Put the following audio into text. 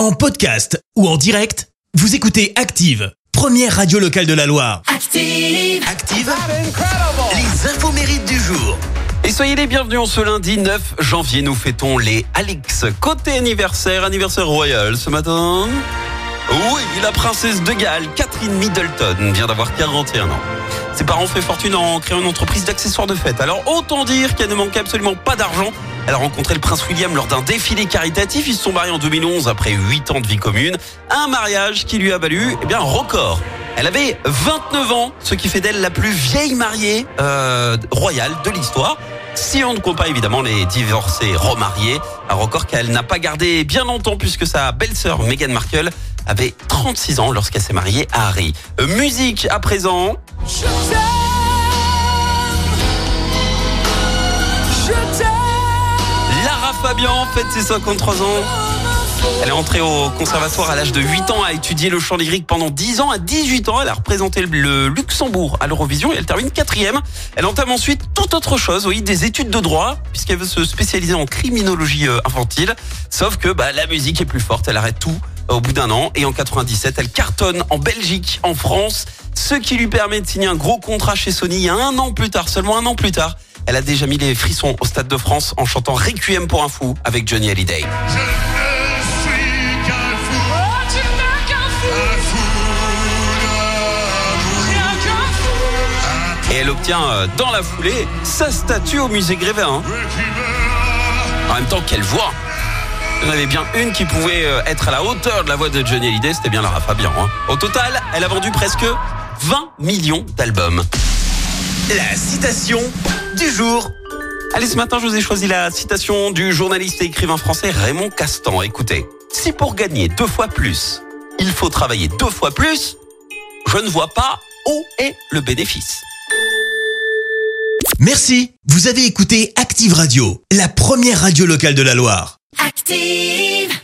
En podcast ou en direct, vous écoutez Active, première radio locale de la Loire. Active. Active Les infos mérites du jour. Et soyez les bienvenus en ce lundi 9 janvier. Nous fêtons les Alix. Côté anniversaire, anniversaire royal ce matin. Oui, la princesse de Galles, Catherine Middleton, vient d'avoir 41 ans. Ses parents ont fait fortune en créant une entreprise d'accessoires de fête. Alors autant dire qu'elle ne manquait absolument pas d'argent. Elle a rencontré le prince William lors d'un défilé caritatif. Ils se sont mariés en 2011 après 8 ans de vie commune. Un mariage qui lui a valu eh bien, un record. Elle avait 29 ans, ce qui fait d'elle la plus vieille mariée euh, royale de l'histoire. Si on ne compte pas évidemment les divorcés remariés, un record qu'elle n'a pas gardé bien longtemps puisque sa belle-sœur Meghan Markle avait 36 ans lorsqu'elle s'est mariée à Harry. Euh, musique à présent. Fabian fête ses 53 ans. Elle est entrée au conservatoire à l'âge de 8 ans, a étudié le chant lyrique pendant 10 ans. À 18 ans, elle a représenté le Luxembourg à l'Eurovision et elle termine quatrième. Elle entame ensuite toute autre chose, oui, des études de droit, puisqu'elle veut se spécialiser en criminologie euh, infantile. Sauf que bah, la musique est plus forte, elle arrête tout euh, au bout d'un an. Et en 97, elle cartonne en Belgique, en France, ce qui lui permet de signer un gros contrat chez Sony un an plus tard, seulement un an plus tard. Elle a déjà mis les frissons au Stade de France en chantant Requiem pour un fou avec Johnny Hallyday. Et elle obtient euh, dans la foulée sa statue au musée Grévin. hein. En même temps, quelle voix Il y en avait bien une qui pouvait euh, être à la hauteur de la voix de Johnny Hallyday, c'était bien Lara Fabian. hein. Au total, elle a vendu presque 20 millions d'albums. La citation du jour. Allez, ce matin, je vous ai choisi la citation du journaliste et écrivain français Raymond Castan. Écoutez, si pour gagner deux fois plus, il faut travailler deux fois plus, je ne vois pas où est le bénéfice. Merci, vous avez écouté Active Radio, la première radio locale de la Loire. Active.